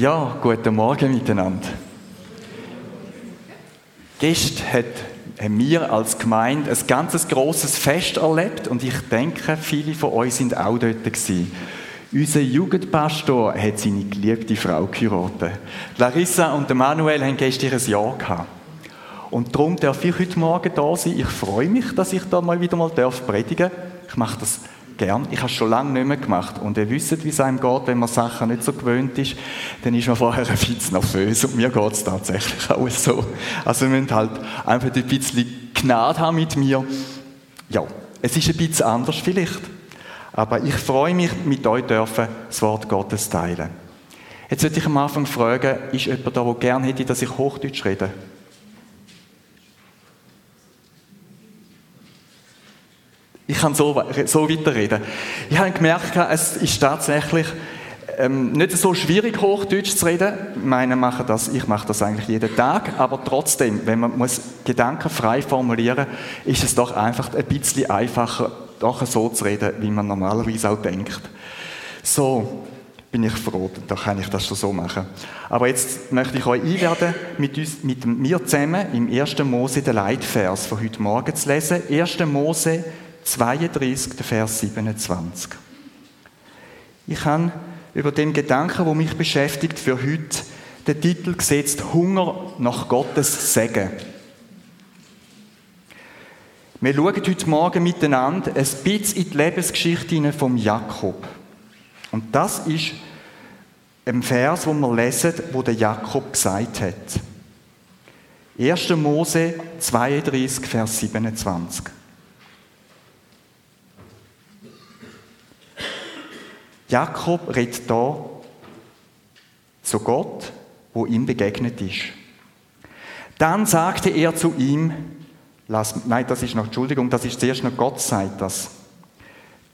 Ja, guten Morgen miteinander. Gestern hat, haben wir als Gemeinde ein ganz grosses Fest erlebt und ich denke, viele von euch sind auch dort gewesen. Unser Jugendpastor hat seine geliebte Frau geheiratet. Larissa und Manuel haben gestern ein Jahr gehabt. Und darum darf ich heute Morgen da sein. Ich freue mich, dass ich da mal wieder mal predigen darf. Ich mache das gern. Ich habe es schon lange nicht mehr gemacht. Und ihr wisst, wie es einem geht, wenn man Sachen nicht so gewöhnt ist, dann ist man vorher ein bisschen nervös. Und mir geht es tatsächlich auch so. Also wir müssen halt einfach ein bisschen Gnade haben mit mir. Ja, es ist ein bisschen anders vielleicht. Aber ich freue mich, mit euch dürfen das Wort Gottes teilen. Jetzt würde ich am Anfang fragen, ist jemand da, der gerne hätte, dass ich Hochdeutsch rede? Ich kann so, so weiterreden. Ich habe gemerkt, es ist tatsächlich ähm, nicht so schwierig, Hochdeutsch zu reden. Meine machen das, ich mache das eigentlich jeden Tag, aber trotzdem, wenn man muss Gedanken frei formulieren, ist es doch einfach ein bisschen einfacher, doch so zu reden, wie man normalerweise auch denkt. So bin ich froh, da kann ich das schon so machen. Aber jetzt möchte ich euch einladen, mit, uns, mit mir zusammen im 1. Mose den Leitvers von heute Morgen zu lesen. 1. Mose 32, Vers 27. Ich habe über den Gedanken, wo mich beschäftigt, für heute den Titel gesetzt, Hunger nach Gottes Segen. Wir schauen heute Morgen miteinander ein bisschen in die Lebensgeschichte von Jakob. Und das ist ein Vers, wo wir lesen, wo der Jakob gesagt hat. 1. Mose 32, Vers 27. Jakob redet da zu Gott, wo ihm begegnet ist. Dann sagte er zu ihm, lass, nein, das ist noch, Entschuldigung, das ist zuerst noch Gott sagt das.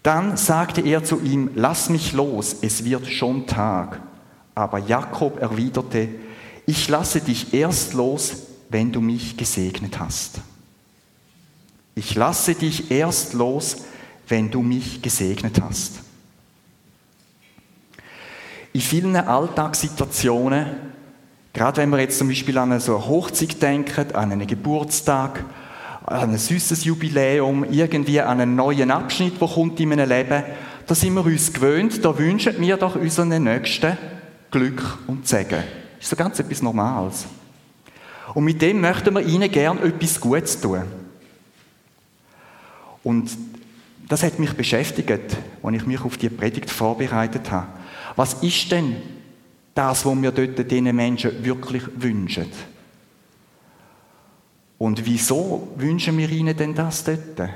Dann sagte er zu ihm, lass mich los, es wird schon Tag. Aber Jakob erwiderte, ich lasse dich erst los, wenn du mich gesegnet hast. Ich lasse dich erst los, wenn du mich gesegnet hast. In vielen Alltagssituationen, gerade wenn wir jetzt zum Beispiel an eine so eine Hochzeit denken, an einen Geburtstag, an ein süßes Jubiläum, irgendwie an einen neuen Abschnitt, der kommt in meinem Leben, da sind wir uns gewöhnt, da wünschen wir doch unseren Nächsten Glück und Segen. Das ist so ganz etwas Normales. Und mit dem möchten wir ihnen gern etwas Gutes tun. Und das hat mich beschäftigt, als ich mich auf die Predigt vorbereitet habe. Was ist denn das, was wir dort diesen Menschen wirklich wünschen? Und wieso wünschen wir ihnen denn das dort?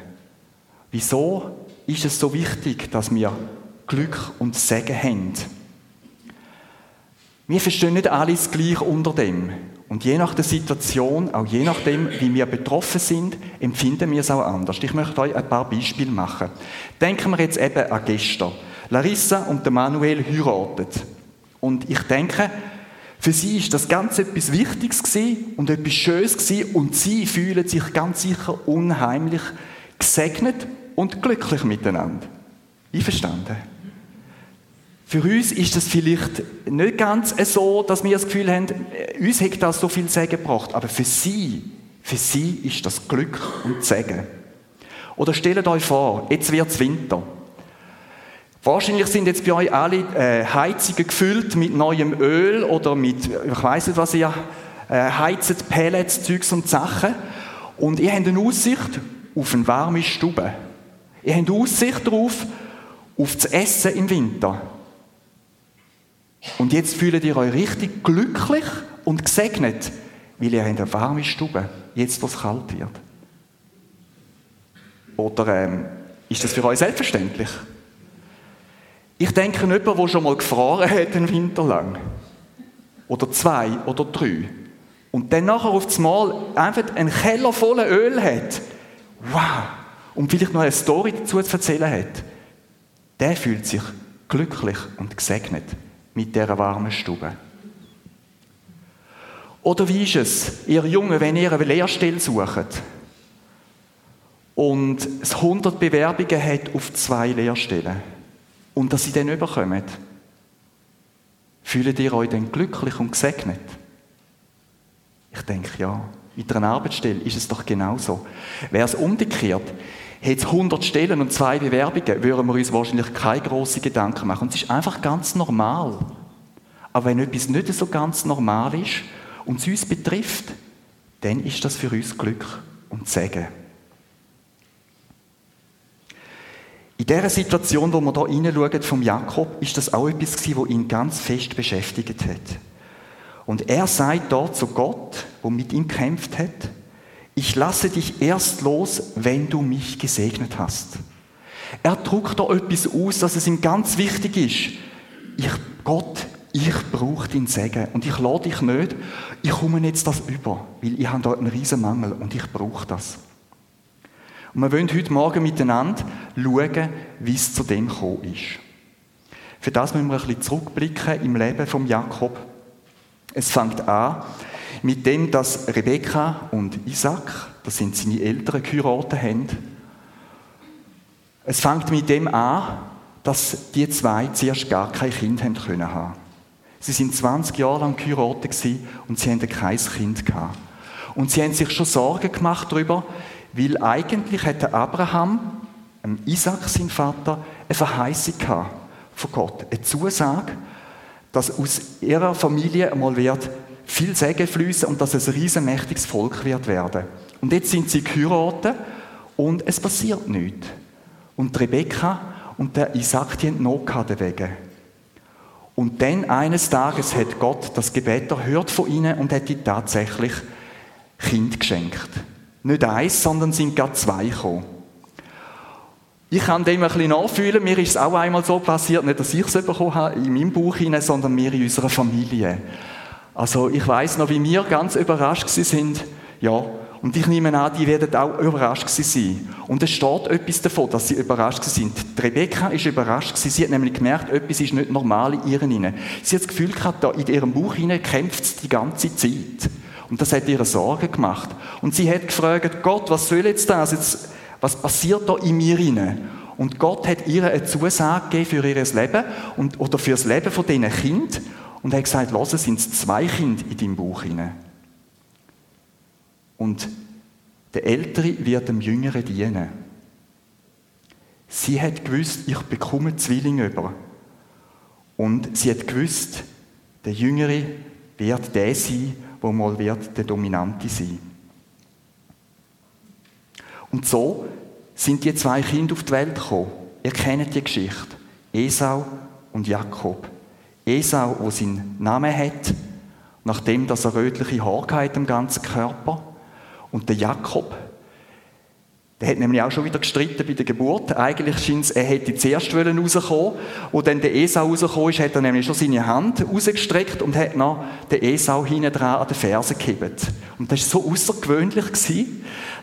Wieso ist es so wichtig, dass wir Glück und Segen haben? Wir verstehen nicht alles gleich unter dem. Und je nach der Situation, auch je nachdem, wie wir betroffen sind, empfinden wir es auch anders. Ich möchte euch ein paar Beispiele machen. Denken wir jetzt eben an gestern. Larissa und Manuel heiratet. Und ich denke, für sie ist das ganz etwas Wichtiges und etwas Schönes gewesen und sie fühlen sich ganz sicher unheimlich gesegnet und glücklich miteinander. Einverstanden? Für uns ist das vielleicht nicht ganz so, dass wir das Gefühl haben, uns hat das so viel Segen gebracht, aber für sie, für sie ist das Glück und Segen. Oder stellt euch vor, jetzt wird es Winter. Wahrscheinlich sind jetzt bei euch alle äh, Heizungen gefüllt mit neuem Öl oder mit, ich weiß nicht was ihr äh, heizt, Pellets, Zeugs und Sachen. Und ihr habt eine Aussicht auf eine warme Stube. Ihr habt Aussicht darauf, auf das Essen im Winter. Und jetzt fühlt ihr euch richtig glücklich und gesegnet, weil ihr habt eine warme Stube, jetzt wo es kalt wird. Oder ähm, ist das für euch selbstverständlich? Ich denke an jemanden, der schon mal gefroren hat, einen Winter lang. Oder zwei oder drei. Und dann nachher auf das Mal einfach einen Keller voller Öl hat. Wow! Und vielleicht noch eine Story dazu zu erzählen hat. Der fühlt sich glücklich und gesegnet mit dieser warmen Stube. Oder wie ist es, ihr Jungen, wenn ihr eine Lehrstelle sucht und es 100 Bewerbungen hat auf zwei Lehrstellen? Und dass sie dann überkommen. Fühlt ihr euch denn glücklich und gesegnet? Ich denke ja. Mit einer Arbeitsstelle ist es doch genauso. Wäre es umgekehrt, hätte es 100 Stellen und zwei Bewerbungen, würden wir uns wahrscheinlich keine grossen Gedanken machen. Und es ist einfach ganz normal. Aber wenn etwas nicht so ganz normal ist und es uns betrifft, dann ist das für uns Glück und Segen. In dieser Situation, wo wir hier hineinschauen vom Jakob, ist das auch etwas gewesen, was ihn ganz fest beschäftigt hat. Und er sagt dort zu Gott, wo mit ihm kämpft hat, ich lasse dich erst los, wenn du mich gesegnet hast. Er druckt da etwas aus, dass es ihm ganz wichtig ist. Ich, Gott, ich brauche deinen Segen und ich lade dich nicht, ich komme jetzt das über, weil ich habe da einen riesen Mangel und ich brauche das. Und wir wollen heute Morgen miteinander schauen, wie es zu dem gekommen ist. Für das müssen wir ein bisschen zurückblicken im Leben von Jakob. Es fängt an mit dem, dass Rebekka und Isaac, das sind seine Eltern, geheiratet haben. Es fängt mit dem an, dass die zwei zuerst gar kein Kind haben können. Sie sind 20 Jahre lang geheiratet und sie haben kein Kind gehabt. Und sie haben sich schon Sorgen gemacht darüber, weil eigentlich hätte Abraham, Isaac, sein Vater, eine Verheißung gehabt von Gott, eine Zusage, dass aus ihrer Familie einmal wird viel Segen fließen und dass es ein riesenmächtiges Volk wird werden. Und jetzt sind sie geheiratet und es passiert nichts. Und Rebekka und der Isaac, die haben noch wegen. Und dann eines Tages hat Gott das Gebet erhört von ihnen und hat ihnen tatsächlich Kind geschenkt. Nicht eins, sondern sind gerade zwei gekommen. Ich kann dem ein bisschen nachfühlen. Mir ist es auch einmal so passiert, nicht, dass ich es bekommen habe in meinem Buch hinein, sondern mir in unserer Familie. Also ich weiß noch, wie wir ganz überrascht sind. Ja, und ich nehme an, die werden auch überrascht sein. Und es steht etwas davon, dass sie überrascht sind. Die Rebecca ist überrascht Sie hat nämlich gemerkt, etwas ist nicht normal in ihren. Sie hat das Gefühl gehabt, da in ihrem Buch hinein kämpft es die ganze Zeit. Und das hat ihr Sorgen gemacht. Und sie hat gefragt, Gott, was soll jetzt das? Jetzt, was passiert da in mir hinein? Und Gott hat ihr eine Zusage gegeben für ihr Leben und, oder für das Leben von diesen Kind und hat gesagt, los, es sind zwei Kinder in deinem Buch hinein. Und der Ältere wird dem Jüngeren dienen. Sie hat gewusst, ich bekomme Zwillinge über. Und sie hat gewusst, der Jüngere wird der sein, wo mal wird der Dominante sein. Und so sind die zwei Kinder auf die Welt gekommen. Ihr kennt die Geschichte. Esau und Jakob. Esau, wo seinen Namen hat, nachdem dass er rötliche Haare hat im ganzen Körper. Und der Jakob, der hat nämlich auch schon wieder gestritten bei der Geburt. Eigentlich scheint es, er hätte zuerst rauskommen Wo dann der Esau rausgekommen ist, hat er nämlich schon seine Hand rausgestreckt und hat noch den Esau hinten dran an den Fersen gehebt. Und das war so außergewöhnlich,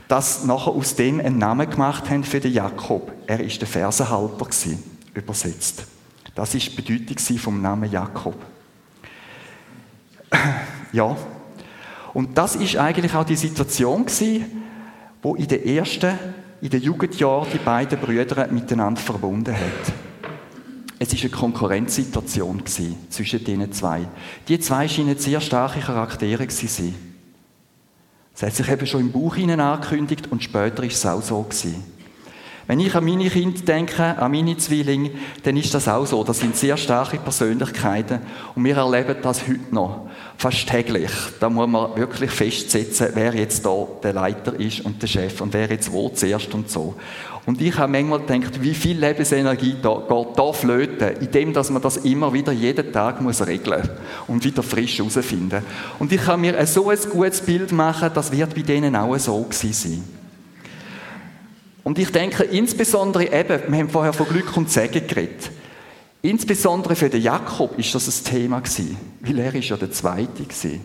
dass nachher aus dem einen Namen gemacht haben für den Jakob. Er ist der Fersenhalter übersetzt. Das ist die Bedeutung vom Namen Jakob. Ja. Und das ist eigentlich auch die Situation gewesen, wo in den ersten, in den Jugendjahren die beiden Brüder miteinander verbunden hat. Es ist eine Konkurrenzsituation zwischen diesen zwei. Die zwei scheinen sehr starke Charaktere zu sein. Es hat sich eben schon im Buch hinein angekündigt und später ist es auch so gewesen. Wenn ich an meine Kinder denke, an meine Zwillinge, dann ist das auch so. Das sind sehr starke Persönlichkeiten und wir erleben das heute noch. Fast täglich. Da muss man wirklich festsetzen, wer jetzt da der Leiter ist und der Chef und wer jetzt wo zuerst und so. Und ich habe manchmal gedacht, wie viel Lebensenergie da, geht da flöten, indem dass man das immer wieder jeden Tag muss regeln und wieder frisch herausfinden. Und ich kann mir so ein gutes Bild machen, das wird bei denen auch so gewesen sein. Und ich denke insbesondere eben, wir haben vorher von Glück und Segen geredet. Insbesondere für den Jakob ist das ein Thema gewesen, weil er ist ja der Zweite gewesen.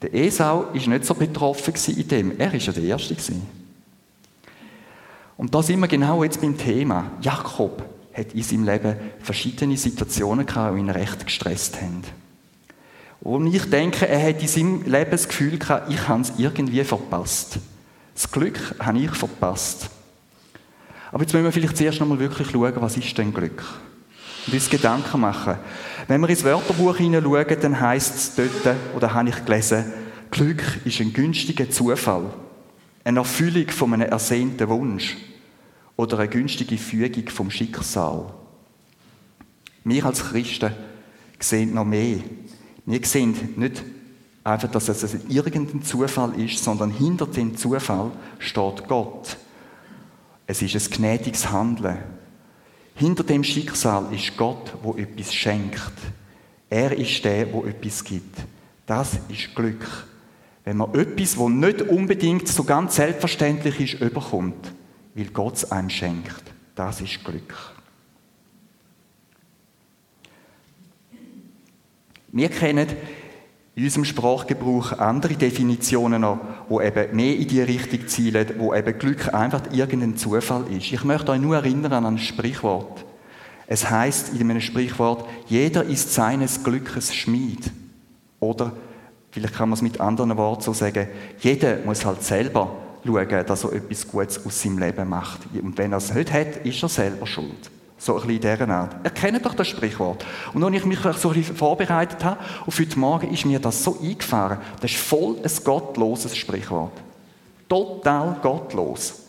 Der Esau ist nicht so betroffen in dem, er ist ja der Erste gewesen. Und da sind wir genau jetzt beim Thema. Jakob hat in seinem Leben verschiedene Situationen gehabt, die ihn recht gestresst haben. Und ich denke, er hat in seinem Leben das Gefühl gehabt, ich habe es irgendwie verpasst. Das Glück habe ich verpasst. Aber jetzt müssen wir vielleicht zuerst noch mal wirklich schauen, was ist denn Glück? und uns Gedanken machen. Wenn wir ins Wörterbuch hineinschauen, dann heisst es dort, oder habe ich gelesen, Glück ist ein günstiger Zufall, eine Erfüllung von einem ersehnten Wunsch oder eine günstige Fügung vom Schicksal. Wir als Christen sehen noch mehr. Wir sehen nicht einfach, dass es irgendein Zufall ist, sondern hinter dem Zufall steht Gott. Es ist ein gnädiges Handeln. Hinter dem Schicksal ist Gott, wo etwas schenkt. Er ist der, wo etwas gibt. Das ist Glück. Wenn man etwas, wo nicht unbedingt so ganz selbstverständlich ist, überkommt, weil Gott es einem schenkt. Das ist Glück. Wir kennen in unserem Sprachgebrauch andere Definitionen noch, die eben mehr in die Richtung zielen, wo eben Glück einfach irgendein Zufall ist. Ich möchte euch nur erinnern an ein Sprichwort. Es heißt in einem Sprichwort, jeder ist seines Glückes Schmied. Oder, vielleicht kann man es mit anderen Worten so sagen, jeder muss halt selber schauen, dass er etwas Gutes aus seinem Leben macht. Und wenn er es nicht hat, ist er selber schuld. So ein bisschen in dieser Art. Erkennt doch das Sprichwort. Und als ich mich so ein bisschen vorbereitet habe, auf heute Morgen ist mir das so eingefahren. Das ist voll ein gottloses Sprichwort. Total gottlos.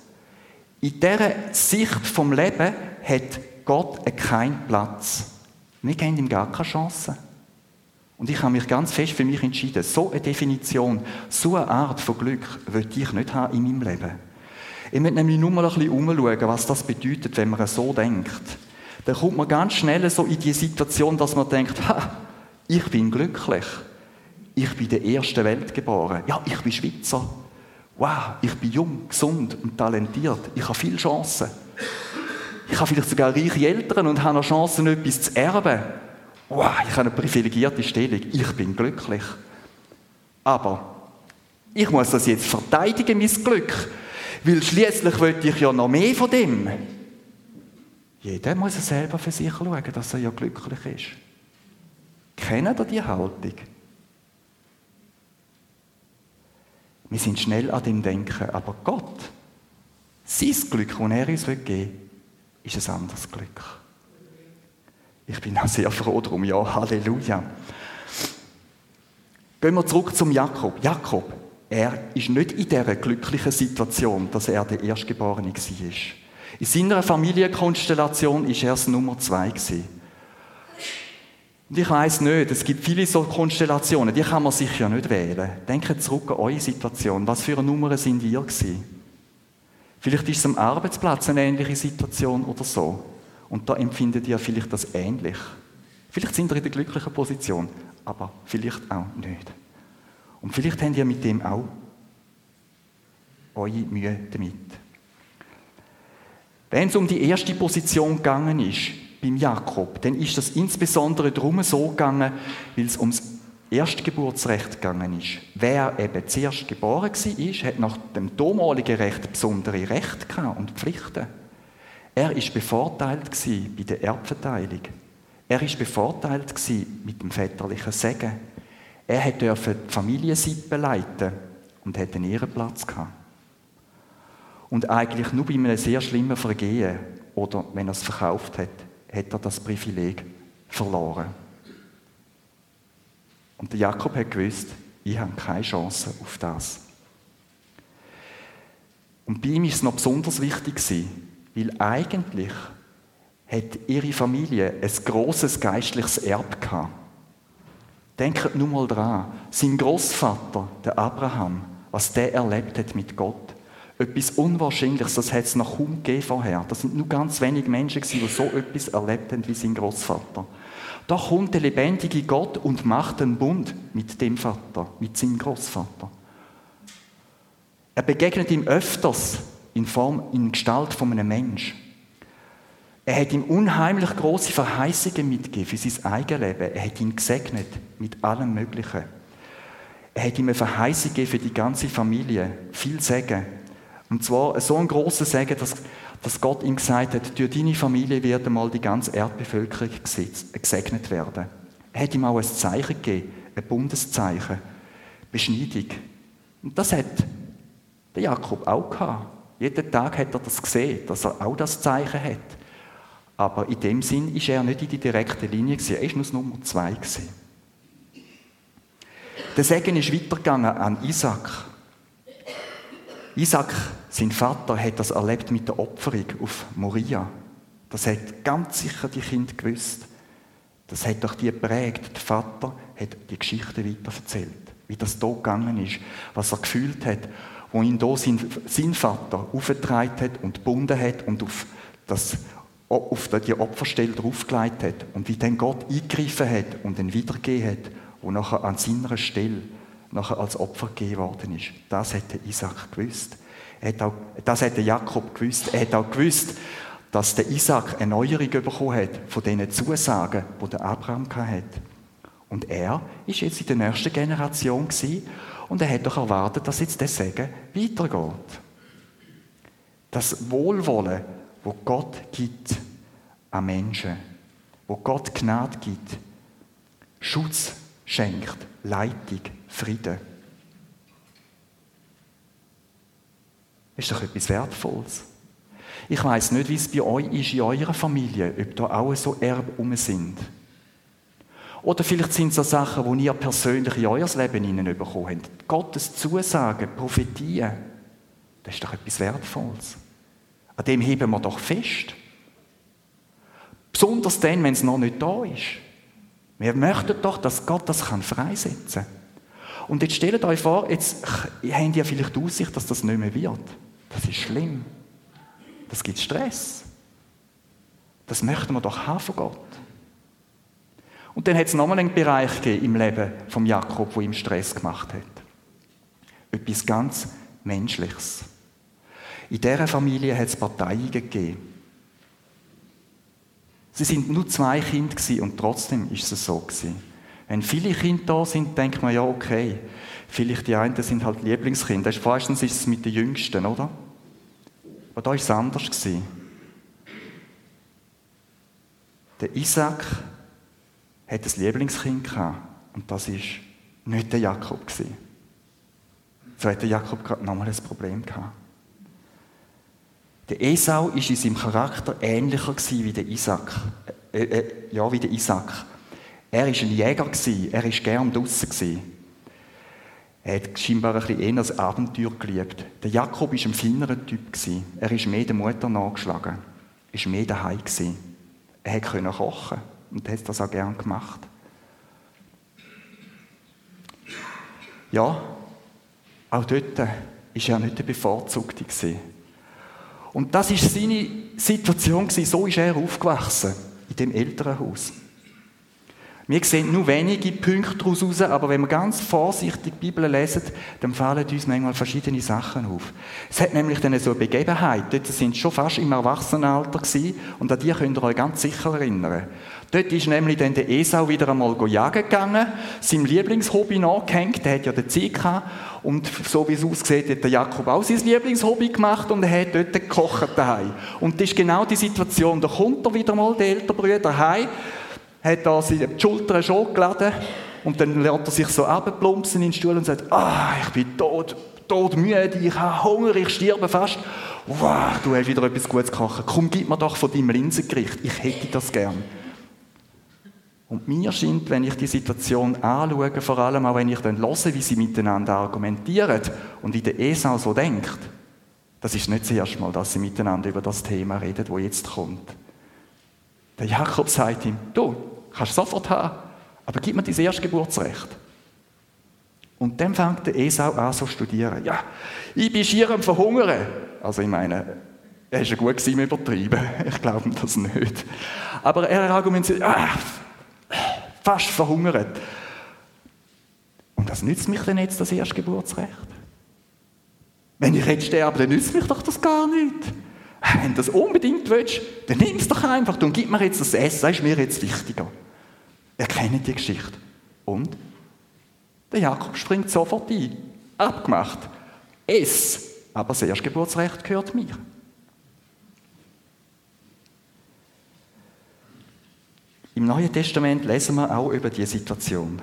In dieser Sicht vom Leben hat Gott keinen Platz. Wir geben ihm gar keine Chance. Und ich habe mich ganz fest für mich entschieden, so eine Definition, so eine Art von Glück möchte ich nicht haben in meinem Leben. Ich möchte nämlich nur mal ein bisschen umschauen, was das bedeutet, wenn man so denkt. Dann kommt man ganz schnell so in die Situation, dass man denkt, ha, ich bin glücklich. Ich bin in der ersten Welt geboren. Ja, ich bin Schweizer. Wow, ich bin jung, gesund und talentiert. Ich habe viele Chancen. Ich habe vielleicht sogar reiche Eltern und habe noch Chancen, etwas zu erben. Wow, ich habe eine privilegierte Stellung. Ich bin glücklich. Aber ich muss das jetzt verteidigen, mein Glück. Weil schließlich wollte ich ja noch mehr von dem. Jeder muss selber für sich schauen, dass er ja glücklich ist. Kennen ihr die Haltung? Wir sind schnell an dem Denken, aber Gott, sein Glück, das er uns geben will, ist ein anderes Glück. Ich bin auch sehr froh drum, ja, Halleluja. Gehen wir zurück zum Jakob. Jakob, er ist nicht in dieser glücklichen Situation, dass er der Erstgeborene war. In seiner Familienkonstellation war er das Nummer zwei. Und ich weiß nicht, es gibt viele so Konstellationen, die kann man sich ja nicht wählen. Denkt zurück an eure Situation. Was für eine Nummer sind ihr gewesen? Vielleicht ist es am Arbeitsplatz eine ähnliche Situation oder so. Und da empfindet ihr vielleicht das ähnlich. Vielleicht sind ihr in der glücklichen Position, aber vielleicht auch nicht. Und vielleicht habt ihr mit dem auch eure Mühe damit. Wenn es um die erste Position gegangen ist, beim Jakob, dann ist das insbesondere darum so gegangen, weil es ums Erstgeburtsrecht gegangen ist. Wer eben zuerst geboren war, hat nach dem damaligen Recht besondere Rechte und Pflichten. Er ist bevorteilt bei der Erbverteilung. Er ist bevorteilt mit dem väterlichen Segen. Er durfte die Familiensippe leiten und hatte einen Ehrenplatz gehabt. Und eigentlich nur bei einem sehr schlimmen Vergehen oder wenn er es verkauft hat, hat er das Privileg verloren. Und der Jakob hat gewusst, ich habe keine Chance auf das. Und bei ihm ist es noch besonders wichtig weil eigentlich hat ihre Familie ein großes geistliches Erb gehabt. Denkt nur mal dran, sein Großvater, der Abraham, was der erlebt hat mit Gott. Etwas Unwahrscheinliches, das hat es noch kaum gegeben vorher. Das sind nur ganz wenige Menschen, die so etwas erlebt haben wie sein Großvater. Da kommt der lebendige Gott und macht einen Bund mit dem Vater, mit seinem Großvater. Er begegnet ihm öfters in Form, in Gestalt von einem Menschen. Er hat ihm unheimlich große Verheißungen mitgegeben für sein eigenes Leben. Er hat ihn gesegnet mit allem Möglichen. Er hat ihm eine Verheißung gegeben für die ganze Familie. Viel Segen. Und zwar so ein großer Segen, dass, dass Gott ihm gesagt hat, durch deine Familie wird einmal die ganze Erdbevölkerung gesegnet werden. Er hat ihm auch ein Zeichen gegeben, ein Bundeszeichen, Beschneidung. Und das hat der Jakob auch gehabt. Jeden Tag hat er das gesehen, dass er auch das Zeichen hat. Aber in dem Sinn ist er nicht in die direkte Linie gewesen. Er ist nur Nummer zwei gewesen. Der Segen ist weitergegangen an Isaac. Isaac, sein Vater, hat das erlebt mit der Opferung auf Moria. Das hat ganz sicher die Kinder gewusst. Das hat doch die geprägt. Der Vater hat die Geschichte weiter erzählt, wie das hier gegangen ist, was er gefühlt hat, wo ihn hier sein, sein Vater aufgetragen hat und gebunden hat und auf, das, auf die Opferstelle draufgelegt hat und wie dann Gott eingegriffen hat und ihn wiedergegeben hat, wo nachher an seiner Stelle nachher als Opfer gegeben worden ist. Das hätte Isaac gewusst. Hat auch, das hätte Jakob gewusst. Er hat auch gewusst, dass der Isaac eine Neuerung bekommen hat von diesen Zusagen, die der Abraham hatte. Und er ist jetzt in der nächsten Generation und er hat doch erwartet, dass jetzt der Segen weitergeht. Das Wohlwollen, wo Gott gibt an Menschen, wo Gott Gnade gibt, Schutz schenkt, Leitung, Frieden. Ist doch etwas Wertvolles. Ich weiß nicht, wie es bei euch ist in eurer Familie, ob da auch so Erben um sind. Oder vielleicht sind es so Sachen, die ihr persönlich in euer Leben hineinbekommen habt. Gottes Zusagen, Prophetien, das ist doch etwas Wertvolles. An dem heben wir doch fest. Besonders dann, wenn es noch nicht da ist. Wir möchten doch, dass Gott das kann freisetzen kann. Und jetzt stellt euch vor, jetzt habt ihr vielleicht die Aussicht, dass das nicht mehr wird. Das ist schlimm. Das gibt Stress. Das möchten wir doch haben von Gott. Und dann hat es nochmal einen Bereich im Leben von Jakob, wo ihm Stress gemacht hat. Etwas ganz Menschliches. In dieser Familie hat es Parteien gegeben. Sie sind nur zwei Kinder und trotzdem ist es so gewesen. Wenn viele Kinder da sind, denkt man ja, okay, vielleicht die einen sind halt Lieblingskinder. Meistens ist es mit den Jüngsten, oder? Aber da war es anders. Gewesen. Der Isaac hat ein Lieblingskind gehabt. Und das war nicht der Jakob. Gewesen. So hat Jakob gerade nochmal ein Problem gehabt. Der Esau war in seinem Charakter ähnlicher wie der Isaac. Äh, äh, ja, wie der Isaac. Er war ein Jäger, er war gern draußen. Er hat scheinbar ein bisschen eher das Abenteuer geliebt. Der Jakob war ein feineren Typ. Er ist mehr der Mutter nachgeschlagen. War mehr daheim. Er konnte kochen und hat das auch gern gemacht. Ja, auch dort war er nicht der Bevorzugte. Und das war seine Situation. So ist er aufgewachsen, in dem Elternhaus. Wir sehen nur wenige Punkte daraus raus, aber wenn wir ganz vorsichtig die Bibel lesen, dann fallen uns manchmal verschiedene Sachen auf. Es hat nämlich dann so eine Begebenheit, dort sind schon fast im Erwachsenenalter gewesen, und an die könnt ihr euch ganz sicher erinnern. Dort ist nämlich dann der Esau wieder einmal jagen gegangen, seinem Lieblingshobby nachgehängt, der hat ja den Zeit gehabt, und so wie es aussieht, hat der Jakob auch sein Lieblingshobby gemacht und er hat dort gekocht daheim. Und das ist genau die Situation, da kommt er wieder mal, der ältere Bruder, heim, hat da die Schultern schon geladen und dann lernt er sich so abplumpsen in den Stuhl und sagt, ah, ich bin tot, tot müde, ich habe Hunger, ich sterbe fast. Wow, du hast wieder etwas Gutes gekocht. Komm, gib mir doch von deinem Linsengericht. Ich hätte das gern. Und mir scheint, wenn ich die Situation anschaue, vor allem auch wenn ich dann höre, wie sie miteinander argumentieren und wie der Esau so denkt, das ist nicht das erste Mal, dass sie miteinander über das Thema reden, wo jetzt kommt. Der Jakob sagt ihm, du, kannst du sofort haben, aber gib mir dein Erstgeburtsrecht. Und dann fängt der Esau an zu studieren. Ja, ich bin schier am Verhungern. Also ich meine, er war gut im Übertreiben. Ich glaube das nicht. Aber er argumentiert, ah, fast verhungert. Und das nützt mich denn jetzt, das Erstgeburtsrecht? Wenn ich jetzt sterbe, dann nützt mich doch das gar nicht. Wenn du das unbedingt willst, dann nimm es doch einfach und gib mir jetzt das Essen, das ist mir jetzt wichtiger. Erkenne die Geschichte. Und der Jakob springt sofort ein. Abgemacht. Es, aber das Erstgeburtsrecht gehört mir. Im Neuen Testament lesen wir auch über diese Situation.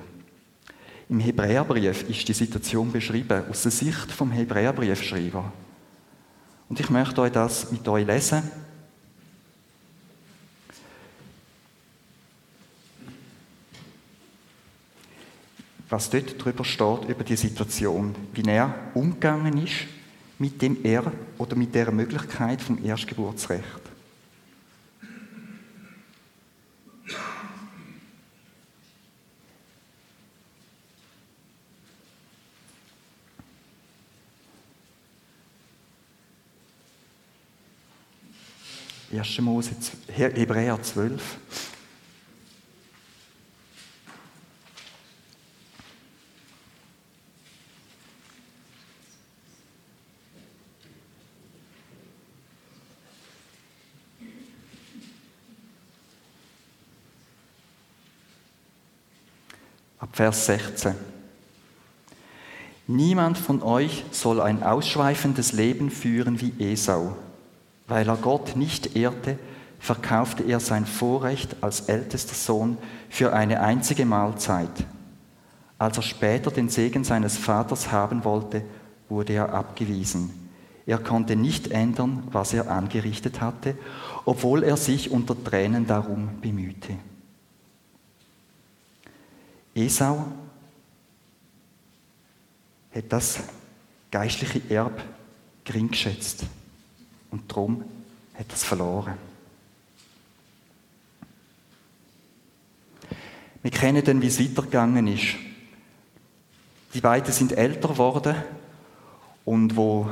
Im Hebräerbrief ist die Situation beschrieben aus der Sicht vom Hebräerbriefschreiber. Und ich möchte euch das mit euch lesen. Was dort drüber steht, über die Situation, wie er umgegangen ist mit dem Er oder mit der Möglichkeit vom Erstgeburtsrecht. 1. Mose, Hebräer 12. Ab Vers 16. Niemand von euch soll ein ausschweifendes Leben führen wie Esau weil er Gott nicht ehrte, verkaufte er sein Vorrecht als ältester Sohn für eine einzige Mahlzeit. Als er später den Segen seines Vaters haben wollte, wurde er abgewiesen. Er konnte nicht ändern, was er angerichtet hatte, obwohl er sich unter Tränen darum bemühte. Esau hat das geistliche Erb gering geschätzt. Und darum hat er es verloren. Wir kennen dann, wie es weitergegangen ist. Die beiden sind älter geworden und wo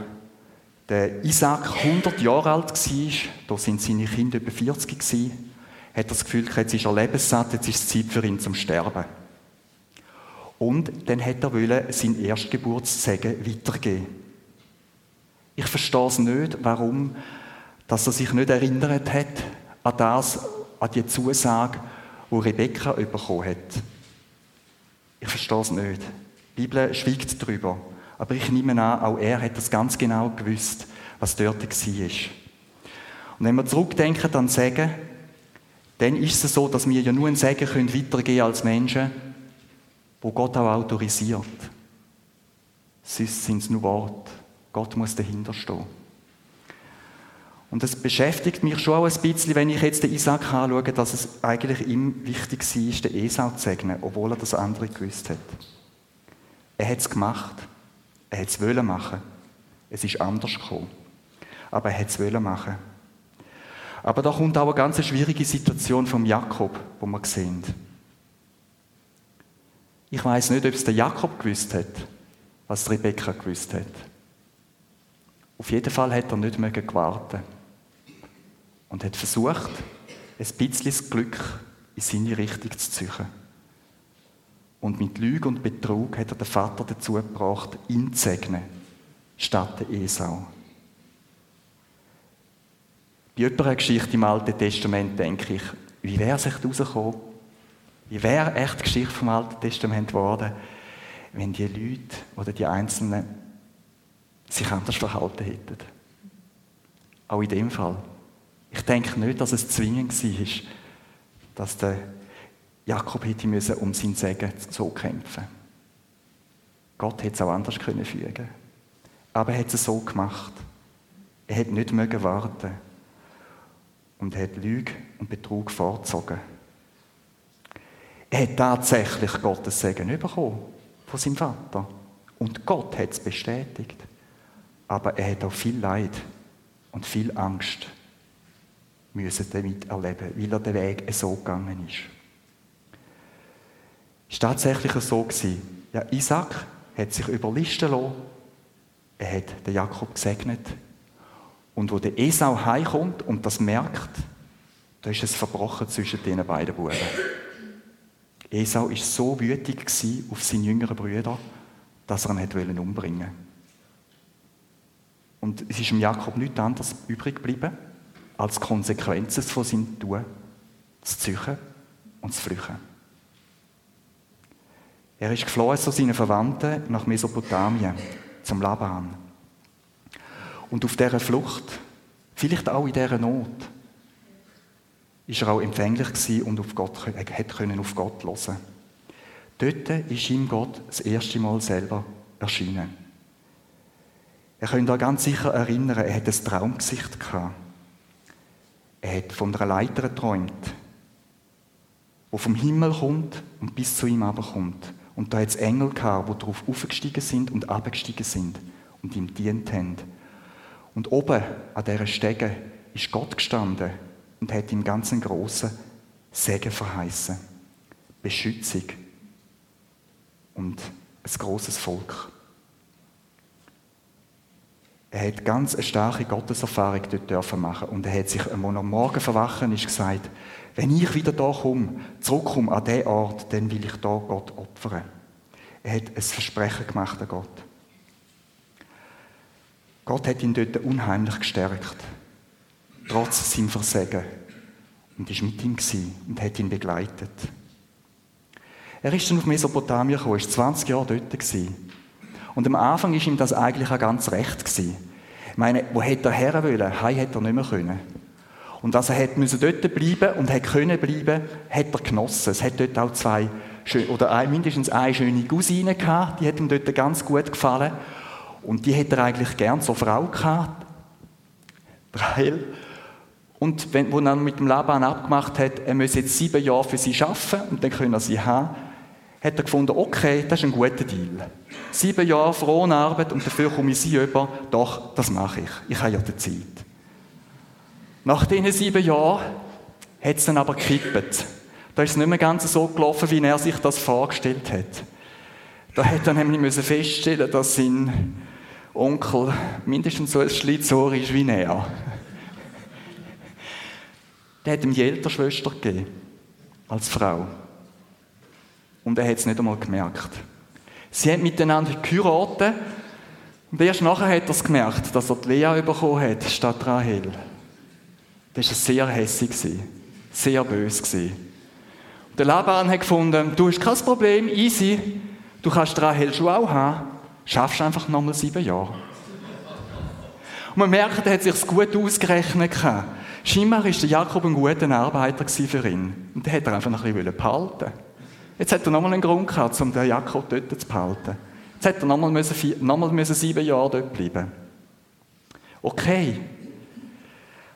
der Isaac 100 Jahre alt war, da sind seine Kinder über 40 gewesen, hat er das Gefühl, jetzt ist er lebenssatt, jetzt ist es Zeit für ihn zum Sterben. Und dann hat er wollen, sein Erstgeburtssegen weitergeben. Ich verstehe es nicht, warum dass er sich nicht erinnert hat an das, an die Zusage, die Rebekka bekommen hat. Ich verstehe es nicht. Die Bibel schweigt darüber. Aber ich nehme an, auch er hat das ganz genau gewusst, was dort war. Und wenn wir zurückdenken an Segen, dann ist es so, dass wir ja nur ein Segen können weitergeben als Menschen, wo Gott auch autorisiert. Sonst sind es nur Worte. Gott muss dahinter stehen. Und das beschäftigt mich schon auch ein bisschen, wenn ich jetzt den Isaac anschaue, dass es eigentlich ihm wichtig war, den Esau zu segnen, obwohl er das andere gewusst hat. Er hat es gemacht. Er hat es wollen machen. Es ist anders gekommen. Aber er hat es wollen machen. Aber da kommt auch eine ganz schwierige Situation vom Jakob, wo wir sehen. Ich weiß nicht, ob es der Jakob gewusst hat, was Rebekka gewusst hat. Auf jeden Fall hat er nicht mehr gewartet und hat versucht, ein bisschen Glück in seine Richtung zu ziehen. Und mit Lüge und Betrug hat er den Vater dazu gebracht, ihn zu segnen, statt der Esau. Bei jeder Geschichte im Alten Testament denke ich, wie wäre es echt rausgekommen? Wie wäre echt die Geschichte vom Alten Testament geworden, wenn die Leute oder die Einzelnen sich anders verhalten hätten? Auch in dem Fall. Ich denke nicht, dass es zwingend war, dass der Jakob hätte müssen um sein Segen so kämpfen. Gott hätte es auch anders können fügen. Aber er hat es so gemacht. Er hat nicht mögen warten und er hat Lüge und Betrug vorgezogen. Er hat tatsächlich Gottes Segen bekommen von seinem Vater. Und Gott hat es bestätigt. Aber er hat auch viel Leid und viel Angst müssen damit erleben, weil er den Weg so gegangen ist. Es war tatsächlich so. Ja, Isaac hat sich überlisten lassen. Er hat den Jakob gesegnet. Und wo der Esau heimkommt und das merkt, da ist es verbrochen zwischen den beiden Buben. Esau war so wütig auf seine jüngeren Brüder, dass er ihn umbringen wollte. Und es ist dem Jakob nichts anderes übrig geblieben, als Konsequenzen von seinem Tun zu züchen und zu flüchten. Er ist geflohen zu seinen Verwandten nach Mesopotamien, zum Laban. Und auf dieser Flucht, vielleicht auch in dieser Not, ist er auch empfänglich gewesen und auf Gott, er können auf Gott hören. Dort ist ihm Gott das erste Mal selber erschienen. Er könnt euch ganz sicher erinnern, er hat ein Traumgesicht gehabt. Er hat von einer Leiter geträumt, die vom Himmel kommt und bis zu ihm kommt Und da hat es Engel gehabt, die darauf aufgestiegen sind und abgestiegen sind und ihm dient haben. Und oben an dieser Stege ist Gott gestanden und hat ihm ganz einen grossen Segen verheißen. Beschützung und ein großes Volk. Er hat ganz eine starke Gotteserfahrung dort dürfen machen und er hat sich, am Morgen verwachen ist, gesagt, wenn ich wieder da komme, zurückkomme an diesen Ort, dann will ich da Gott opfern. Er hat ein Versprechen gemacht an Gott. Gott hat ihn dort unheimlich gestärkt, trotz seinem Versagen. Und ist mit ihm und hat ihn begleitet. Er ist dann auf Mesopotamien gekommen, ist 20 Jahre dort gewesen. Und am Anfang ist ihm das eigentlich auch ganz recht gewesen. Ich meine, wo hätte er her wollen? Heim hätte er nicht mehr können. Und dass er hätte müssen dort bleiben und hätte können bleiben, hat er genossen. Es hat dort auch zwei, oder mindestens eine schöne Cousine gehabt, die hat ihm dort ganz gut gefallen. Und die hätte er eigentlich gern zur Frau gehabt. Rahel. Und wenn, wo er mit dem Laban abgemacht hat, er müsse jetzt sieben Jahre für sie arbeiten und dann können er sie haben, hat er gefunden, okay, das ist ein guter Deal. Sieben Jahre frohe Arbeit und dafür komme ich sie über. Doch, das mache ich. Ich habe ja die Zeit. Nach diesen sieben Jahren hat es dann aber gekippt. Da ist es nicht mehr ganz so gelaufen, wie er sich das vorgestellt hat. Da hat er nämlich feststellen dass sein Onkel mindestens so ein Schlitzohr ist wie er. Der hat ihm die ältere Schwester gegeben, als Frau. Und er hat es nicht einmal gemerkt. Sie haben miteinander geheiratet und erst nachher hat er es gemerkt, dass er die Lea bekommen hat, statt Rahel. Das war sehr hässlich, sehr böse. Und der Laban hat gefunden, du hast kein Problem, easy, du kannst Rahel schon auch haben, schaffst einfach nochmal sieben Jahre. Und man merkt, er hat sich gut ausgerechnet. Scheinbar war Jakob ein guter Arbeiter für ihn. Und den hat er einfach noch ein bisschen behalten Jetzt hat er nochmal einen Grund gehabt, um den Jakob dort zu behalten. Jetzt hätte er nochmal müssen sieben Jahre dort bleiben Okay.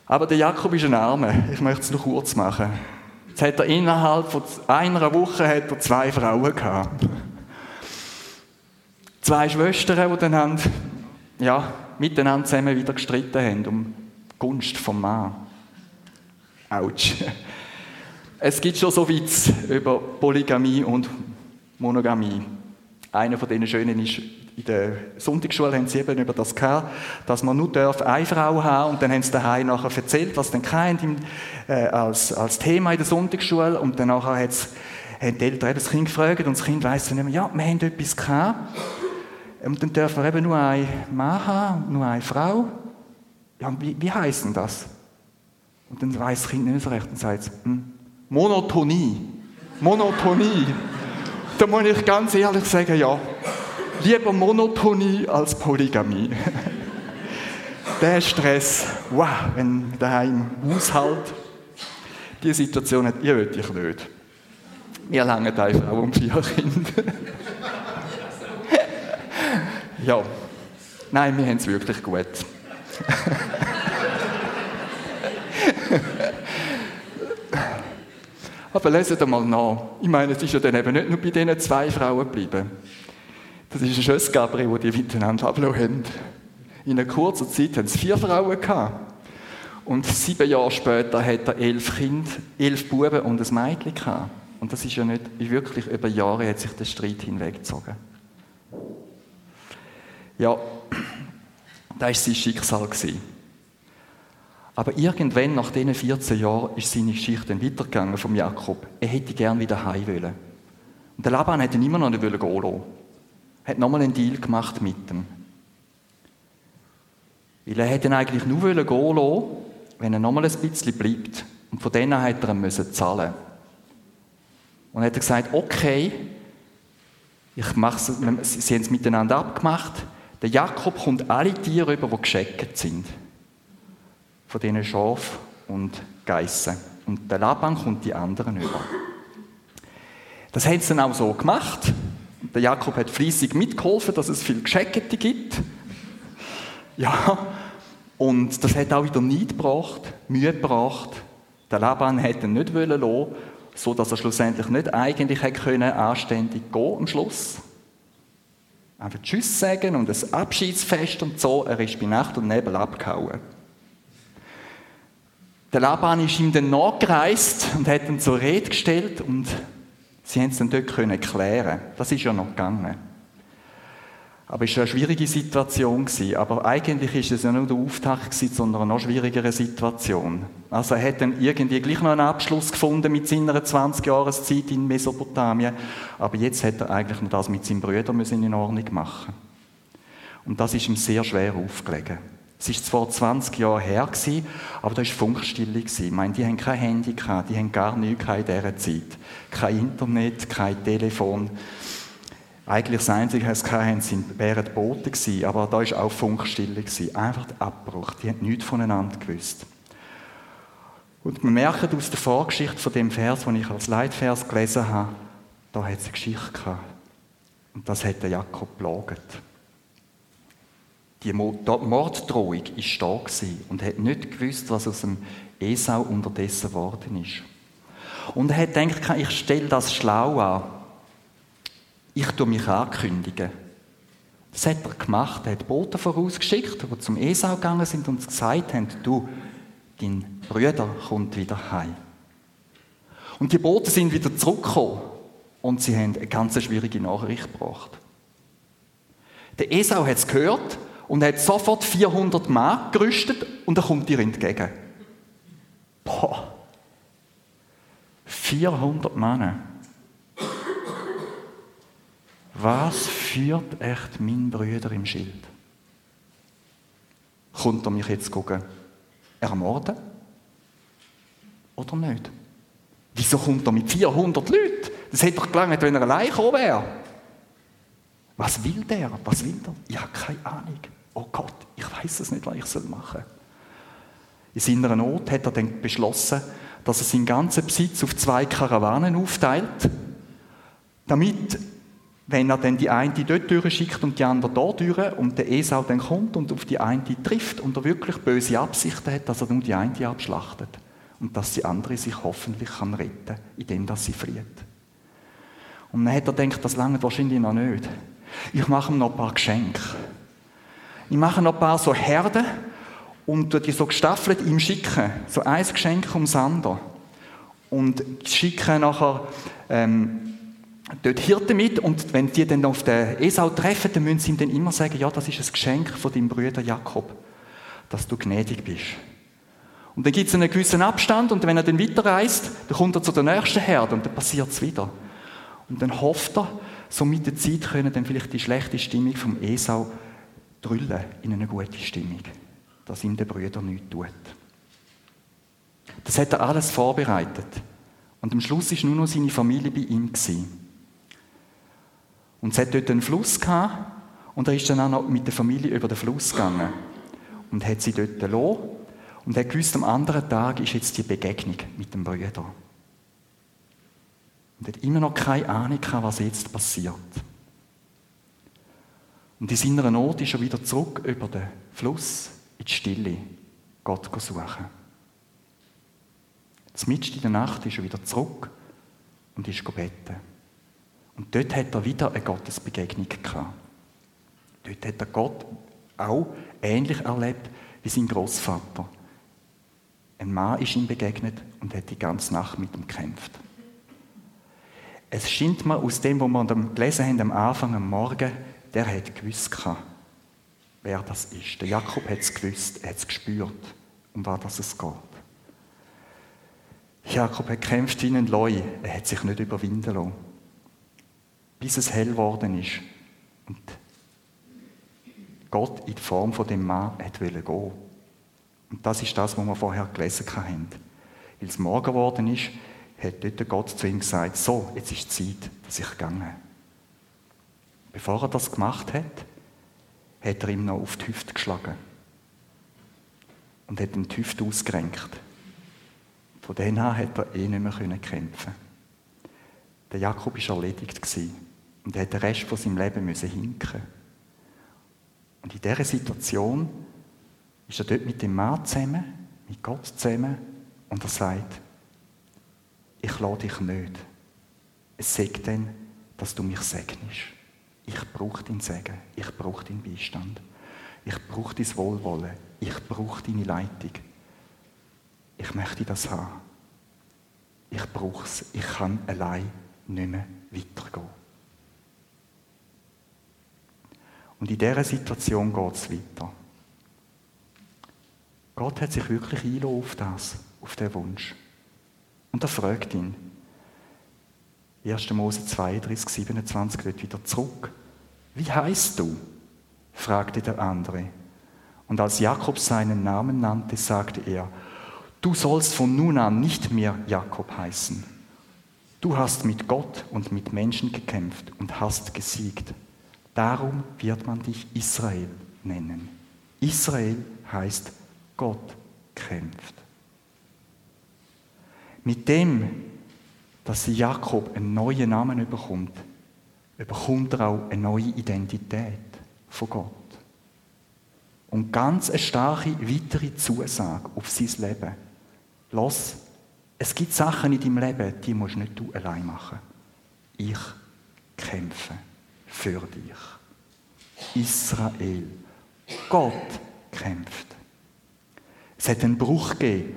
Aber der Jakob ist ein Armer. Ich möchte es noch kurz machen. Jetzt hat er innerhalb von einer Woche hat er zwei Frauen gehabt. Zwei Schwestern, die dann haben, ja, miteinander zusammen wieder gestritten haben um die Gunst vom Mann. Autsch. Es gibt schon so Witz über Polygamie und Monogamie. Einer von diesen schönen ist, in der Sonntagsschule haben sie eben über das gehabt, dass man nur darf eine Frau haben und dann haben sie daheim nachher erzählt, was dann kein äh, als, als Thema in der Sonntagsschule und dann nachher haben die Eltern das Kind gefragt und das Kind weiss dann immer, ja, wir haben etwas gehabt und dann dürfen wir eben nur einen Mann haben, nur eine Frau. Ja, wie, wie heisst denn das? Und dann weiss das Kind nicht so recht und sagt, hm, Monotonie. Monotonie. Da muss ich ganz ehrlich sagen, ja, lieber Monotonie als Polygamie. Der Stress, wow, wenn daheim im Haushalt die Situation hat, ihr wollt ich nicht. Wir langen einfach um vier Kinder. ja, nein, wir haben es wirklich gut. Aber leset einmal nach. Ich meine, es ist ja dann eben nicht nur bei diesen zwei Frauen geblieben. Das ist ein Schössgabriel, die die miteinander abgelassen haben. In einer kurzen Zeit haben es vier Frauen gehabt. Und sieben Jahre später hat er elf Kinder, elf Buben und ein Mädchen gehabt. Und das ist ja nicht, wirklich über Jahre hat sich der Streit hinweggezogen. Ja, das war sein Schicksal. Gewesen. Aber irgendwann, nach diesen 14 Jahren, ist seine Geschichte dann weitergegangen vom Jakob. Er hätte gern wieder heim wollen. Und der Laban hätte ihn immer noch nicht gehen lassen. Er hat nochmal einen Deal gemacht mit ihm. Weil er hätte ihn eigentlich nur gehen lassen, wenn er nochmal ein bisschen bleibt. Und von denen hätte er ihm zahlen Und er hat gesagt, okay, ich mach's, sie haben es miteinander abgemacht. Der Jakob kommt alle Tiere über, die gescheckt sind von diesen Schafen und Geissen. Und der Laban kommt die anderen über. Das haben sie dann auch so gemacht. Der Jakob hat fließig mitgeholfen, dass es viel Gescheckte gibt. Ja, und das hat auch wieder Neid gebracht, Mühe gebracht. Der Laban hätte ihn nicht lassen, so dass er schlussendlich nicht eigentlich hätte können, anständig gehen am Schluss. Einfach Tschüss sagen und ein Abschiedsfest und so. Er ist bei Nacht und Nebel abgehauen. Der Laban ist ihm dann nachgereist und hat ihn zur Rede gestellt und sie haben es dann dort können klären. Das ist ja noch gegangen. Aber es war eine schwierige Situation. Aber eigentlich ist es ja nicht der Auftakt zu einer noch schwierigeren Situation. Also er hat dann irgendwie gleich noch einen Abschluss gefunden mit seiner 20 Jahreszeit in Mesopotamien. Aber jetzt hat er eigentlich noch das mit seinen Brüdern in Ordnung machen Und das ist ihm sehr schwer aufgelegen. Es war zwar 20 Jahre her, aber da war Funkstille. Ich meine, die haben kein Handy, gehabt, die haben gar nichts in dieser Zeit. Kein Internet, kein Telefon. Eigentlich das Einzige, was sie hatten, wären die Boote gewesen, aber da war auch Funkstille. Gewesen. Einfach der Abbruch. Die haben nichts voneinander gewusst. Und wir merken aus der Vorgeschichte von dem Vers, den ich als Leitvers gelesen habe, da hat es eine Geschichte gehabt. Und das hat der Jakob belagert. Die Morddrohung war da und hat nicht gewusst, was aus dem Esau unterdessen geworden ist. Und er hat gedacht, ich stelle das schlau an. Ich tue mich ankündigen. Das hat er gemacht. Er hat Boten vorausgeschickt, die zum Esau gegangen sind und gesagt haben, du, dein Bruder kommt wieder heim. Und die Boten sind wieder zurückgekommen und sie haben eine ganz schwierige Nachricht gebracht. Der Esau hat es gehört und hat sofort 400 Mann gerüstet und er kommt dir entgegen. Boah. 400 Männer. Was führt echt mein Brüder im Schild? Kommt er mich jetzt gucken, ermorden? Oder nicht? Wieso kommt er mit 400 Leuten? Das hätte doch gelangt, wenn er allein gekommen wäre. Was will der? Was will er? Ich habe keine Ahnung oh Gott, ich weiß es nicht, was ich machen soll. In seiner Not hat er dann beschlossen, dass er seinen ganzen Besitz auf zwei Karawanen aufteilt, damit, wenn er dann die eine dort durchschickt und die andere da durch und der Esau dann kommt und auf die eine trifft und er wirklich böse Absichten hat, dass er nur die eine abschlachtet und dass die andere sich hoffentlich kann retten, indem dass sie flieht. Und dann hat er gedacht, das lange wahrscheinlich noch nicht. Ich mache ihm noch ein paar Geschenke. Ich mache noch ein paar so Herden und die so gestaffelt ihm schicken. So ein Geschenk ums andere. Und schicke nachher ähm, dort Hirten mit und wenn die dann auf den Esau treffen, dann müssen sie ihm dann immer sagen, ja, das ist ein Geschenk von deinem Bruder Jakob, dass du gnädig bist. Und dann gibt es einen gewissen Abstand und wenn er dann weiterreist, dann kommt er zu der nächsten Herde und dann passiert es wieder. Und dann hofft er, so mit der Zeit können dann vielleicht die schlechte Stimmung vom Esau drüllen in eine gute Stimmung, dass ihm der Brüder nichts tut. Das hat er alles vorbereitet. Und am Schluss ist nur noch seine Familie bei ihm gewesen. Und es hat dort einen Fluss gehabt, und er ist dann auch noch mit der Familie über den Fluss gegangen. Und hat sie dort gelassen. Und er gewusst, am anderen Tag ist jetzt die Begegnung mit dem Brüder. Und hat immer noch keine Ahnung was jetzt passiert. Und in seiner Not ist er wieder zurück über den Fluss in die Stille, Gott suchen. Mitten in der Nacht ist er wieder zurück und ist beten. Und dort hat er wieder eine Gottesbegegnung gehabt. Dort hat er Gott auch ähnlich erlebt wie sein Großvater. Ein Mann ist ihm begegnet und hat die ganze Nacht mit ihm gekämpft. Es scheint mir aus dem, was wir gelesen haben am Anfang, am Morgen, der hat gewusst, wer das ist. Der Jakob hat es gewusst, er hat es gespürt, um was es geht. Jakob hat gekämpft wie ein Leu, er hat sich nicht überwinden lassen. Bis es hell geworden ist und Gott in Form von dem Mann hat gehen Und das ist das, was wir vorher gelesen haben. Weil es morgen geworden ist, hat dort Gott zu ihm gesagt, so, jetzt ist die Zeit, dass ich gehe. Bevor er das gemacht hat, hat er ihm noch auf die Hüfte geschlagen. Und hat ihm die Hüfte ausgerenkt. Von dem an hat er eh nicht mehr kämpfen Der Jakob war erledigt und er hat den Rest von seinem Leben hinken. Und in dieser Situation ist er dort mit dem Mann zusammen, mit Gott zusammen und er sagt, ich lade dich nicht. Es sagt dann, dass du mich segnest. Ich brauche dein Segen, ich brauche deinen Beistand. Ich brauche dein Wohlwollen, ich brauche deine Leitung. Ich möchte das haben. Ich brauche es. Ich kann allein nicht mehr weitergehen. Und in dieser Situation geht es weiter. Gott hat sich wirklich eingeladen auf das, auf den Wunsch. Und er fragt ihn. 1. Mose 32, 27 geht wieder zurück. Wie heißt du? fragte der andere. Und als Jakob seinen Namen nannte, sagte er, du sollst von nun an nicht mehr Jakob heißen. Du hast mit Gott und mit Menschen gekämpft und hast gesiegt. Darum wird man dich Israel nennen. Israel heißt Gott kämpft. Mit dem, dass Jakob einen neuen Namen bekommt, bekommt er auch eine neue Identität von Gott. Und ganz eine starke weitere Zusage auf sein Leben. Los, es gibt Sachen in deinem Leben, die musst nicht du allein machen. Ich kämpfe für dich. Israel. Gott kämpft. Es hat einen Bruch gegeben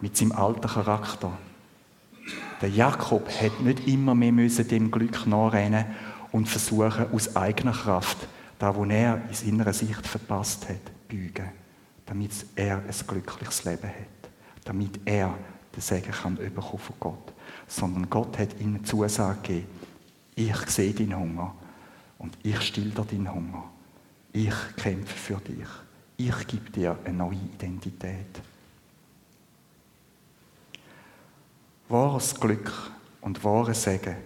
mit seinem alten Charakter. Der Jakob hat nicht immer mehr müssen dem Glück nachrennen und versuchen, aus eigener Kraft, da wo er in seiner Sicht verpasst hat, bügen, damit er ein glückliches Leben hat, damit er den Segen kann bekommen von Gott. Sondern Gott hat ihm eine Zusage gegeben, ich sehe deinen Hunger und ich still dir deinen Hunger. Ich kämpfe für dich. Ich gebe dir eine neue Identität. Wahres Glück und wahres Segen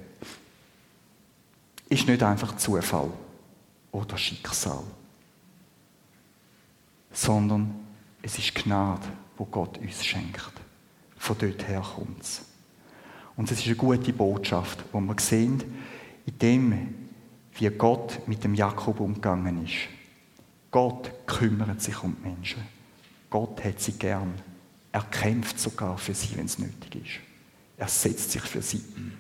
ist nicht einfach Zufall oder Schicksal, sondern es ist Gnade, wo Gott uns schenkt. Von dort her kommt es. Und es ist eine gute Botschaft, wo wir sehen, in dem, wie Gott mit dem Jakob umgegangen ist. Gott kümmert sich um die Menschen. Gott hat sie gern. Er kämpft sogar für sie, wenn es nötig ist. Er setzt sich für sie ein.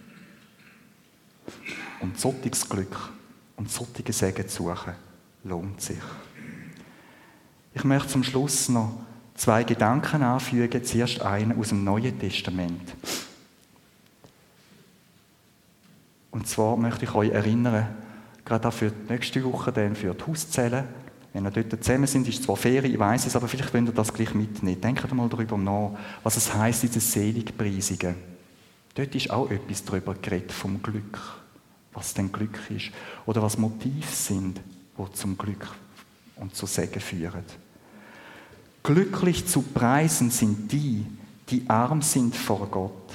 Und solches Glück und solche Segen zu suchen, lohnt sich. Ich möchte zum Schluss noch zwei Gedanken anfügen. Zuerst einen aus dem Neuen Testament. Und zwar möchte ich euch erinnern, gerade auch für die nächste Woche, dann für die Hauszellen, wenn wir dort zusammen sind, ist zwar Ferien, ich weiß es, aber vielleicht wollt ihr das gleich mitnehmen. Denkt mal darüber nach, was es heisst, diese Seligpreisungen. Dort ist auch etwas darüber geredet, vom Glück. Was denn Glück ist. Oder was Motive sind, die zum Glück und zu Segen führen. Glücklich zu preisen sind die, die arm sind vor Gott,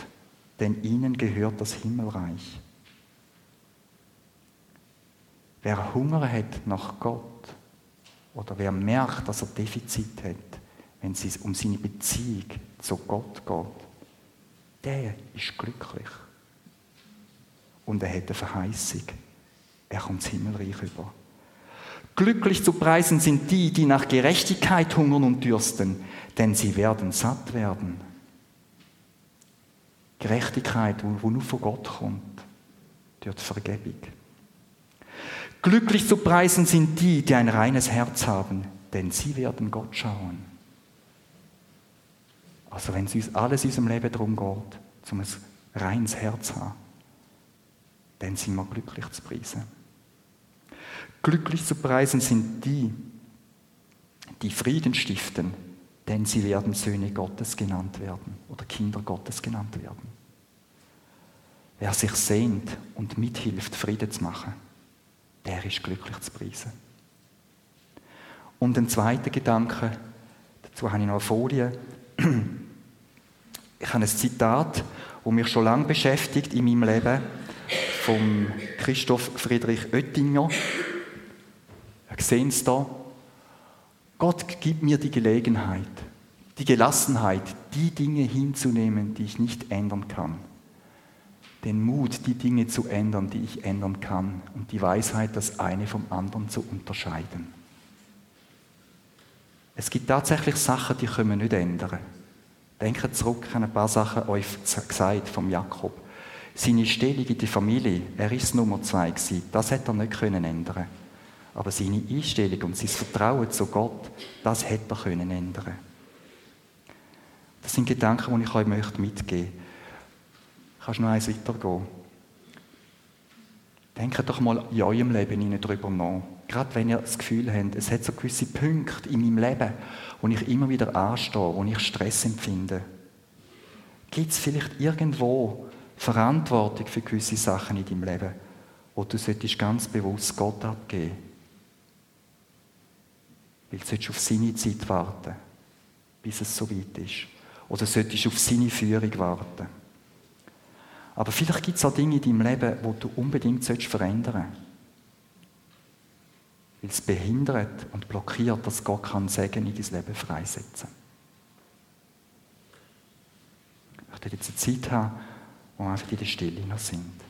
denn ihnen gehört das Himmelreich. Wer Hunger hat nach Gott, oder wer merkt, dass er Defizit hat, wenn es um seine Beziehung zu Gott geht, der ist glücklich. Und er hat eine Verheißung. Er kommt ins Himmelreich über. Glücklich zu preisen sind die, die nach Gerechtigkeit hungern und dürsten, denn sie werden satt werden. Gerechtigkeit, wo nur von Gott kommt, dort Vergebung. Glücklich zu preisen sind die, die ein reines Herz haben, denn sie werden Gott schauen. Also wenn es alles in unserem Leben darum geht, zum ein reines Herz zu haben, dann sind wir glücklich zu preisen. Glücklich zu preisen sind die, die Frieden stiften, denn sie werden Söhne Gottes genannt werden oder Kinder Gottes genannt werden. Wer sich sehnt und mithilft, Frieden zu machen, der ist glücklich zu preisen. Und ein zweiter Gedanke, dazu habe ich noch eine Folie. Ich habe ein Zitat, das mich schon lange beschäftigt in meinem Leben, von Christoph Friedrich Oettinger. Wir sehen es da. Gott gibt mir die Gelegenheit, die Gelassenheit, die Dinge hinzunehmen, die ich nicht ändern kann den Mut, die Dinge zu ändern, die ich ändern kann und die Weisheit, das eine vom anderen zu unterscheiden. Es gibt tatsächlich Sachen, die können wir nicht ändern. Denkt zurück an ein paar Sachen euch gesagt vom Jakob. Seine Stellung in der Familie, er ist Nummer zwei gewesen. Das hätte er nicht können ändern. Aber seine Einstellung und sein Vertrauen zu Gott, das hätte er können ändern. Das sind Gedanken, die ich euch mitgeben möchte. Kannst du noch eins weitergehen? Denkt doch mal in eurem Leben darüber nach. Gerade wenn ihr das Gefühl habt, es hat so gewisse Punkte in meinem Leben, wo ich immer wieder anstehe, wo ich Stress empfinde. Gibt es vielleicht irgendwo Verantwortung für gewisse Sachen in deinem Leben, wo du solltest ganz bewusst Gott abgeben Weil du solltest auf seine Zeit warten, bis es so weit ist. Oder solltest du auf seine Führung warten. Aber vielleicht gibt es auch Dinge in deinem Leben, die du unbedingt verändern solltest. Weil es behindert und blockiert, dass Gott kann Segen in dein Leben freisetzen Ich möchte jetzt eine Zeit haben, wo wir einfach in der Stille noch sind.